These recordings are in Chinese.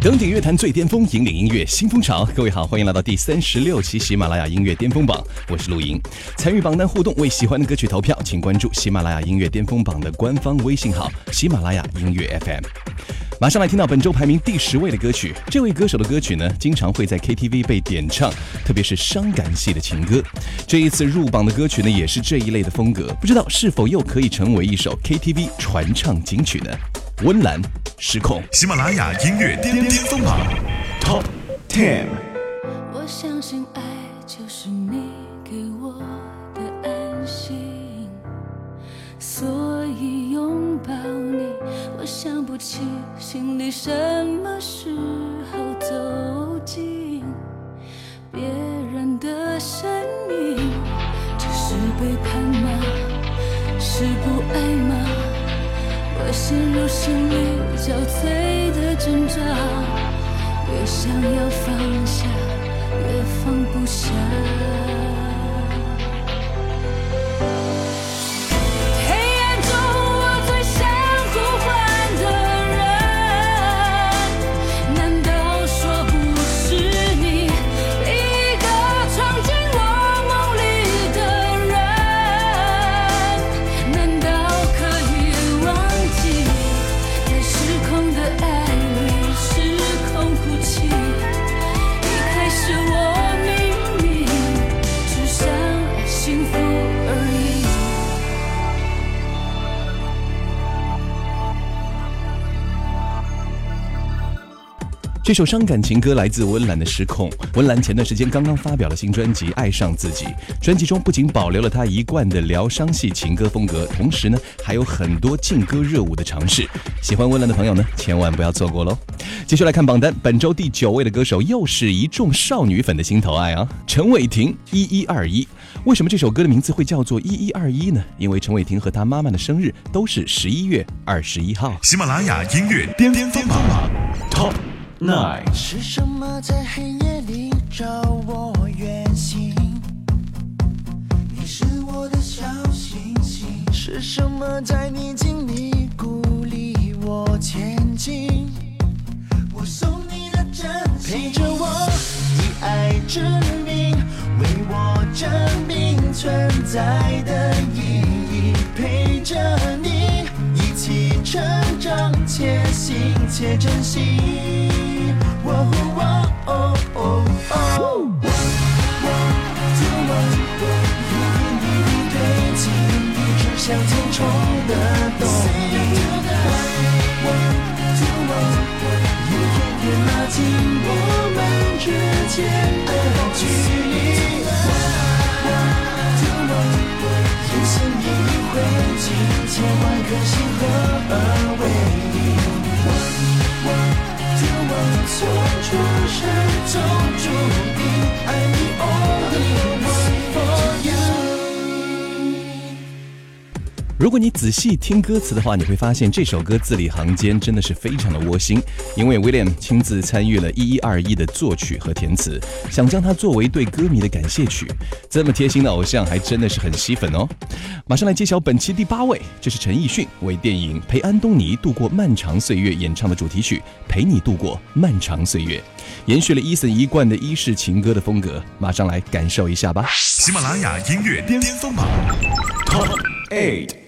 登顶乐坛最巅峰，引领音乐新风潮。各位好，欢迎来到第三十六期喜马拉雅音乐巅峰榜，我是陆莹。参与榜单互动，为喜欢的歌曲投票，请关注喜马拉雅音乐巅峰榜的官方微信号“喜马拉雅音乐 FM”。马上来听到本周排名第十位的歌曲。这位歌手的歌曲呢，经常会在 KTV 被点唱，特别是伤感系的情歌。这一次入榜的歌曲呢，也是这一类的风格。不知道是否又可以成为一首 KTV 传唱金曲呢？温岚失控，喜马拉雅音乐巅巅峰榜。Top Ten。我相信爱就是你给我的安心，所以拥抱你，我想不起心里什么时候走陷入心力交瘁的挣扎，越想要放下，越放不下。这首伤感情歌来自温岚的《失控》。温岚前段时间刚刚发表了新专辑《爱上自己》，专辑中不仅保留了她一贯的疗伤系情歌风格，同时呢还有很多劲歌热舞的尝试。喜欢温岚的朋友呢，千万不要错过喽！继续来看榜单，本周第九位的歌手又是一众少女粉的心头爱啊，陈伟霆《一一二一》。为什么这首歌的名字会叫做《一一二一》呢？因为陈伟霆和他妈妈的生日都是十一月二十一号。喜马拉雅音乐巅巅峰榜 Top Nine。是什么在黑夜里找我远行？你是我的小星星。是什么在逆境里鼓励我前进？我送你的真心，陪着我以爱之名，为我证明存在的意义，陪着你一起成长，且行且珍惜。哦哦哦哦哦。就往一点一滴堆积，一直向前冲的动力。就往一天天拉近我们之间的距离。就往一心一意汇集千万颗心合为。从出生如果你仔细听歌词的话，你会发现这首歌字里行间真的是非常的窝心，因为 William 亲自参与了一一二一的作曲和填词，想将它作为对歌迷的感谢曲。这么贴心的偶像，还真的是很吸粉哦。马上来揭晓本期第八位，这是陈奕迅为电影《陪安东尼度过漫长岁月》演唱的主题曲《陪你度过漫长岁月》，延续了 Eason 一贯的伊式情歌的风格，马上来感受一下吧。喜马拉雅音乐巅峰榜 Top Eight。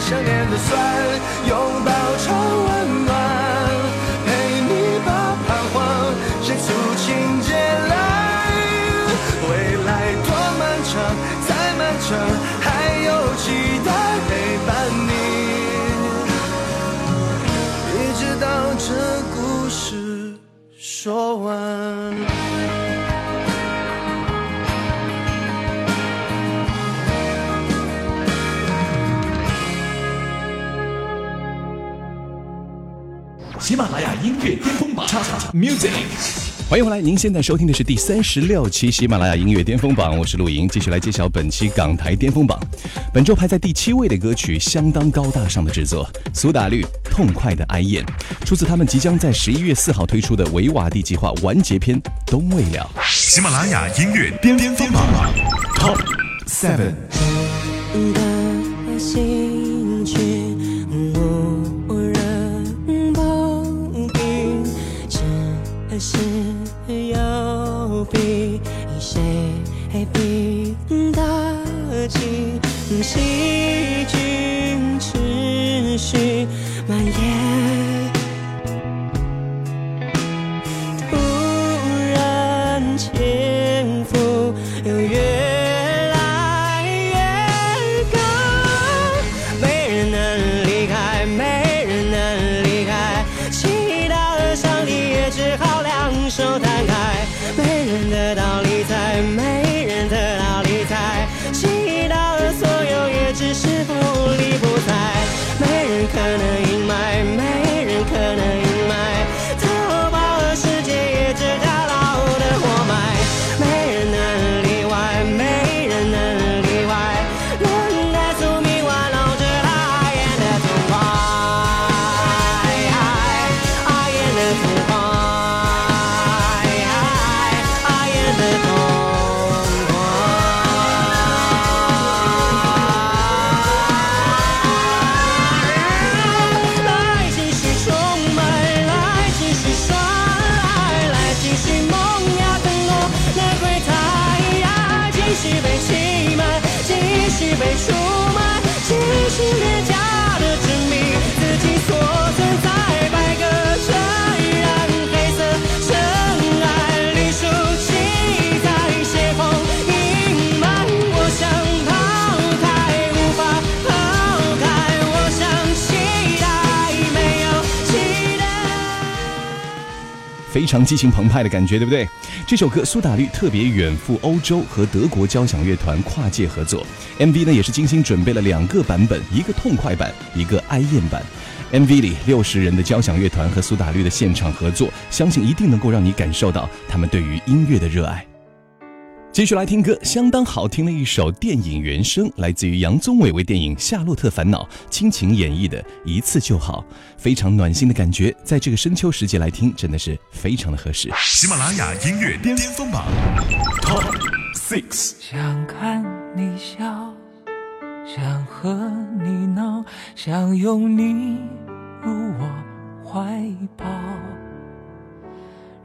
想念的酸拥抱成温暖，陪你把彷徨写出情节来。未来多漫长，再漫长，还有期待陪伴你，一直到这故事说完。喜马拉雅音乐巅峰榜，Music。欢迎回来，您现在收听的是第三十六期喜马拉雅音乐巅峰榜，我是陆莹，继续来揭晓本期港台巅峰榜。本周排在第七位的歌曲，相当高大上的制作，苏打绿《痛快的哀燕》，出自他们即将在十一月四号推出的维瓦蒂计划完结篇《冬未了》。喜马拉雅音乐巅峰榜 Top Seven。是有比谁比得起细菌持续蔓延。常激情澎湃的感觉，对不对？这首歌苏打绿特别远赴欧洲和德国交响乐团跨界合作，MV 呢也是精心准备了两个版本，一个痛快版，一个哀艳版。MV 里六十人的交响乐团和苏打绿的现场合作，相信一定能够让你感受到他们对于音乐的热爱。继续来听歌，相当好听的一首电影原声，来自于杨宗纬为电影《夏洛特烦恼》倾情演绎的《一次就好》，非常暖心的感觉，在这个深秋时节来听，真的是非常的合适。喜马拉雅音乐巅峰榜 Top Six。想看你笑，想和你闹，想拥你入我怀抱。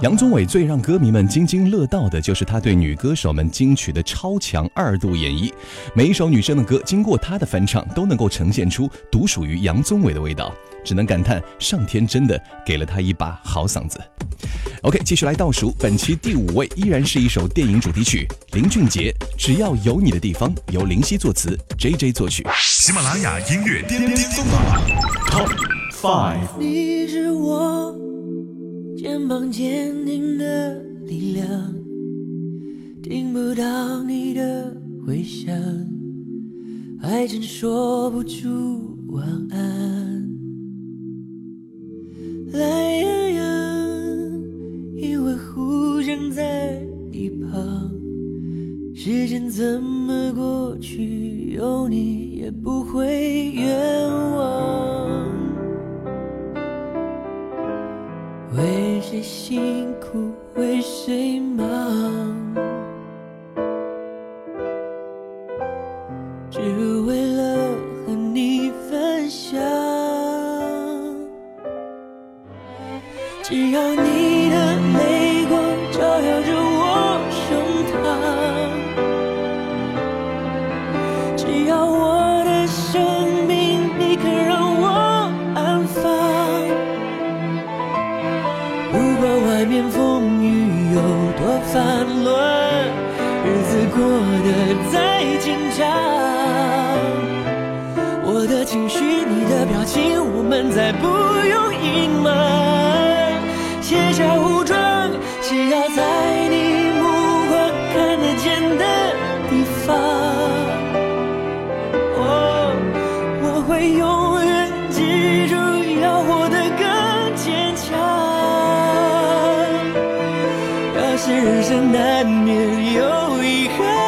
杨宗纬最让歌迷们津津乐道的，就是他对女歌手们金曲的超强二度演绎。每一首女生的歌，经过他的翻唱，都能够呈现出独属于杨宗纬的味道。只能感叹，上天真的给了他一把好嗓子。OK，继续来倒数，本期第五位依然是一首电影主题曲，林俊杰《只要有你的地方》，由林夕作词，J J 作曲。喜马拉雅音乐巅巅峰榜 Top Five。你是我肩膀坚定的力量，听不到你的回响，还真说不出晚安。懒洋洋，因为互相在一旁，时间怎么过去，有你只要我的生命你肯让我安放。不管外面风雨有多烦乱，日子过得再紧张，我的情绪，你的表情，我们再不用隐瞒。卸下武装，只要在是人生难免有遗憾，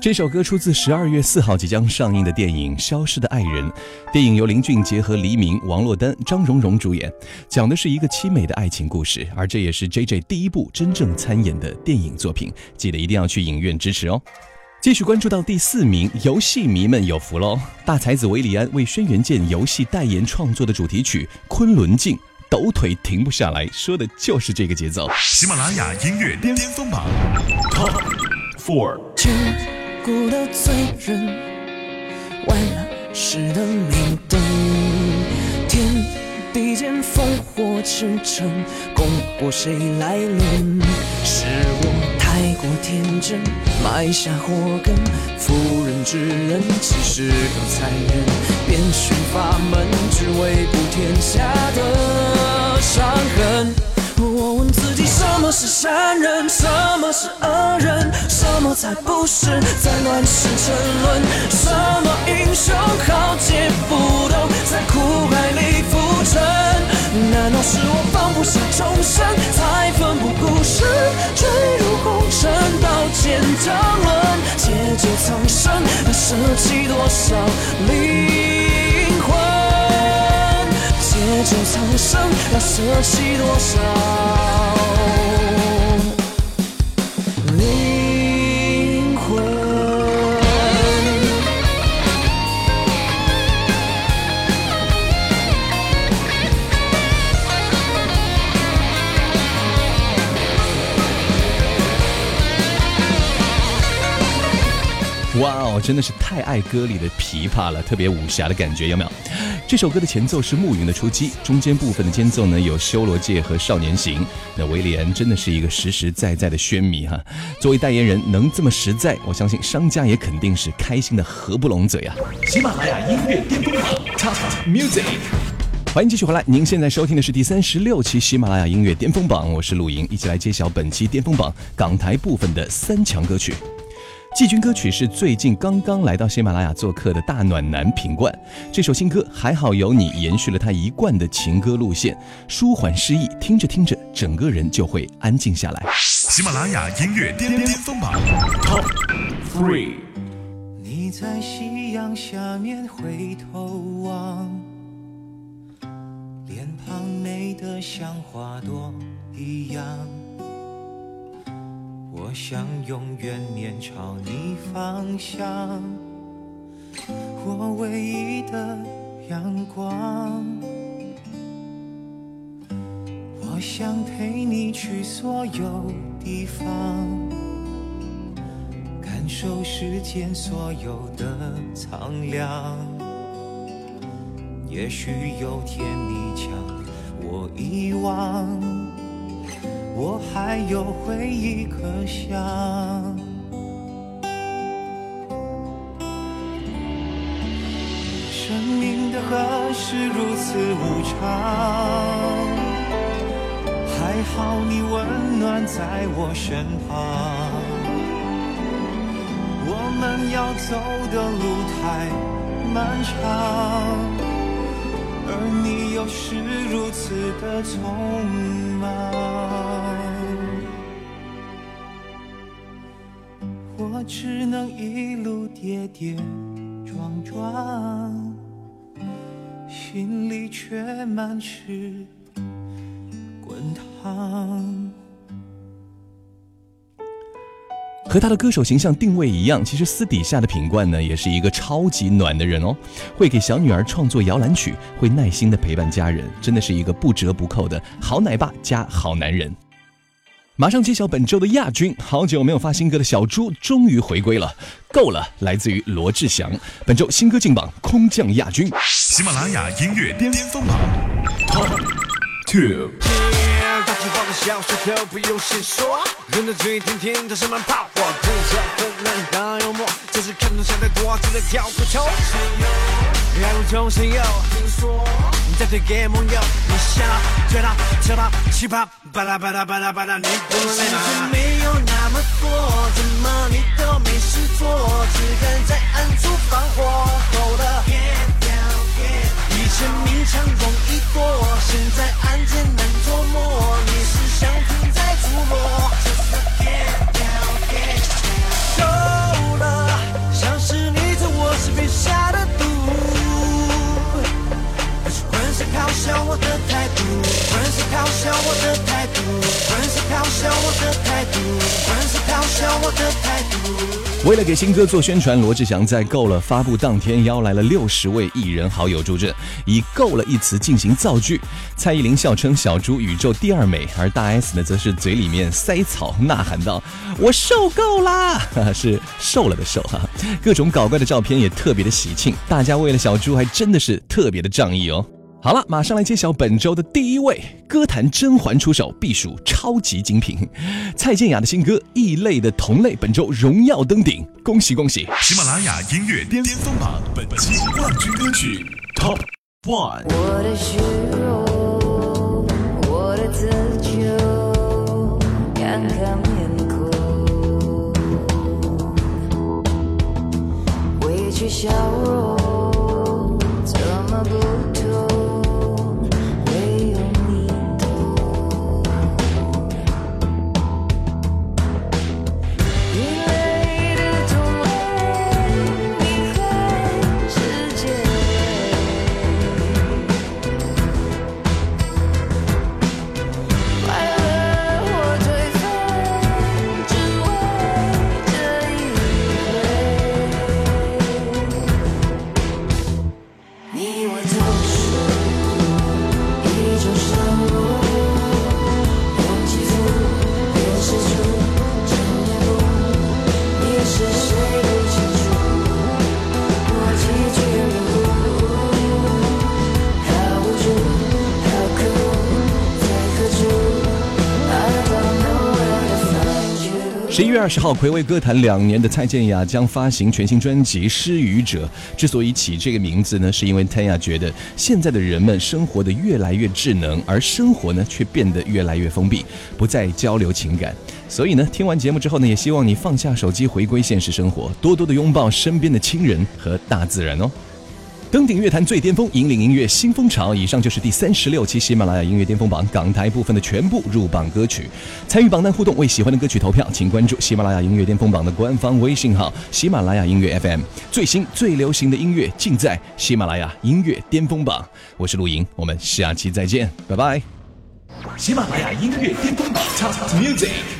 这首歌出自十二月四号即将上映的电影《消失的爱人》。电影由林俊杰和黎明、王珞丹、张荣荣主演，讲的是一个凄美的爱情故事，而这也是 J J 第一部真正参演的电影作品。记得一定要去影院支持哦。继续关注到第四名，游戏迷们有福喽！大才子韦礼安为轩辕剑游戏代言创作的主题曲《昆仑镜》，抖腿停不下来，说的就是这个节奏。喜马拉雅音乐巅峰榜 Top Four。千古的罪人，万世的明灯，天地间烽火驰骋，功过谁来论？是我太过天真，埋下祸根。妇人之仁，其实更残忍。遍寻法门，只为补天下的伤痕。什么是善人，什么是恶人，什么才不是在乱世沉沦？什么英雄豪杰不懂在苦海里浮沉？难道是我放不下众生，才奋不顾身坠入红尘，刀剑争论，借酒苍生，舍弃多少灵？这苍生，要舍弃多少灵魂？哇哦，真的是太爱歌里的琵琶了，特别武侠的感觉，有没有？这首歌的前奏是暮云的出击，中间部分的间奏呢有修罗界和少年行。那威廉真的是一个实实在在的宣迷哈，作为代言人能这么实在，我相信商家也肯定是开心的合不拢嘴啊。喜马拉雅音乐巅峰榜 Top Music。欢迎继续回来，您现在收听的是第三十六期喜马拉雅音乐巅峰榜，我是陆莹，一起来揭晓本期巅峰榜港台部分的三强歌曲。季军歌曲是最近刚刚来到喜马拉雅做客的大暖男品冠。这首新歌《还好有你》延续了他一贯的情歌路线，舒缓诗意，听着听着，整个人就会安静下来。喜马拉雅音乐巅巅峰榜 Top Three。你在夕阳下面回头望，脸庞美得像花朵一样。我想永远面朝你方向，我唯一的阳光。我想陪你去所有地方，感受世间所有的苍凉。也许有天你将我遗忘，我还有回忆可想。生命的河是如此无常，还好你温暖在我身旁。我们要走的路太漫长，而你又是如此的匆忙。只能一路跌跌撞撞，心里却满是滚烫。和他的歌手形象定位一样，其实私底下的品冠呢，也是一个超级暖的人哦。会给小女儿创作摇篮曲，会耐心的陪伴家人，真的是一个不折不扣的好奶爸加好男人。马上揭晓本周的亚军，好久没有发新歌的小猪终于回归了，够了，来自于罗志祥，本周新歌进榜空降亚军。喜马拉雅音乐巅巅峰榜 Top Two。大气泡的小石头不用谁说，人的嘴甜甜的是满炮火，更加困难大幽默，就是看懂想太多，真的挑不透。爱如同神游，听说你在推给盟友，你想、追他、求他、奇葩，巴拉巴拉巴拉巴拉，你懂谁吗？没有那么多，怎么你都没事做，只敢在暗处放火，够了。以前明抢容易过，现在案件难琢磨，你是想停在触摸。够为了给新歌做宣传，罗志祥在够了发布当天邀来了六十位艺人好友助阵，以“够了”一词进行造句。蔡依林笑称小猪宇宙第二美，而大 S 呢则是嘴里面塞草，呐喊道：“我受够啦！” 是瘦了的瘦哈。各种搞怪的照片也特别的喜庆，大家为了小猪还真的是特别的仗义哦。好了，马上来揭晓本周的第一位歌坛甄嬛出手，必属超级精品。蔡健雅的新歌《异类的同类》本周荣耀登顶，恭喜恭喜！喜马拉雅音乐巅巅峰榜本期冠军歌曲 Top One。我的虚荣，我的自救，看看面孔，委屈笑容，十一月二十号，暌违歌坛两年的蔡健雅将发行全新专辑《失语者》。之所以起这个名字呢，是因为 taya 觉得现在的人们生活的越来越智能，而生活呢却变得越来越封闭，不再交流情感。所以呢，听完节目之后呢，也希望你放下手机，回归现实生活，多多的拥抱身边的亲人和大自然哦。登顶乐坛最巅峰，引领音乐新风潮。以上就是第三十六期喜马拉雅音乐巅峰榜港台部分的全部入榜歌曲。参与榜单互动，为喜欢的歌曲投票，请关注喜马拉雅音乐巅峰榜的官方微信号“喜马拉雅音乐 FM”。最新最流行的音乐尽在喜马拉雅音乐巅峰榜。我是陆莹，我们下期再见，拜拜。喜马拉雅音乐巅峰榜 Top Music。